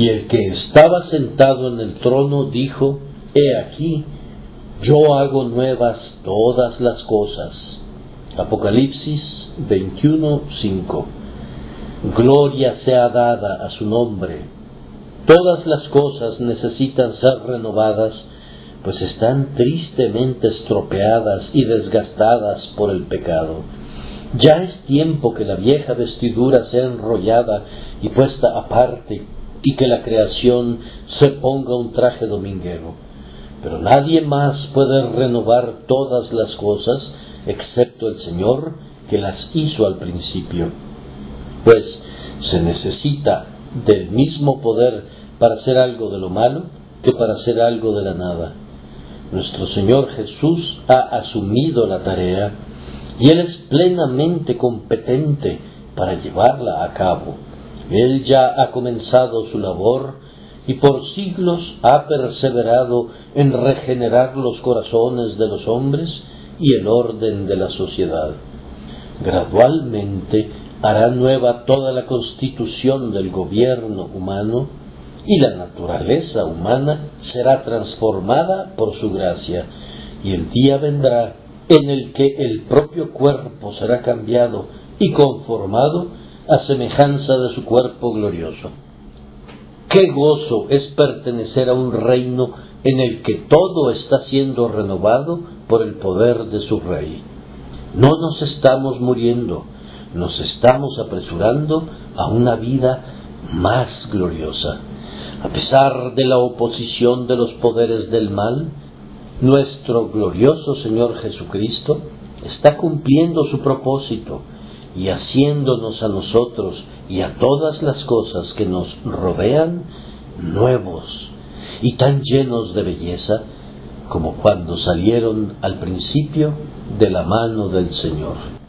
Y el que estaba sentado en el trono dijo, He aquí, yo hago nuevas todas las cosas. Apocalipsis 21:5 Gloria sea dada a su nombre. Todas las cosas necesitan ser renovadas, pues están tristemente estropeadas y desgastadas por el pecado. Ya es tiempo que la vieja vestidura sea enrollada y puesta aparte, y que la creación se ponga un traje dominguero. Pero nadie más puede renovar todas las cosas, excepto el Señor, que las hizo al principio. Pues se necesita del mismo poder para hacer algo de lo malo que para hacer algo de la nada. Nuestro Señor Jesús ha asumido la tarea y Él es plenamente competente para llevarla a cabo. Él ya ha comenzado su labor y por siglos ha perseverado en regenerar los corazones de los hombres y el orden de la sociedad. Gradualmente hará nueva toda la constitución del gobierno humano y la naturaleza humana será transformada por su gracia y el día vendrá en el que el propio cuerpo será cambiado y conformado a semejanza de su cuerpo glorioso. Qué gozo es pertenecer a un reino en el que todo está siendo renovado por el poder de su rey. No nos estamos muriendo, nos estamos apresurando a una vida más gloriosa. A pesar de la oposición de los poderes del mal, nuestro glorioso Señor Jesucristo está cumpliendo su propósito y haciéndonos a nosotros y a todas las cosas que nos rodean nuevos y tan llenos de belleza como cuando salieron al principio de la mano del Señor.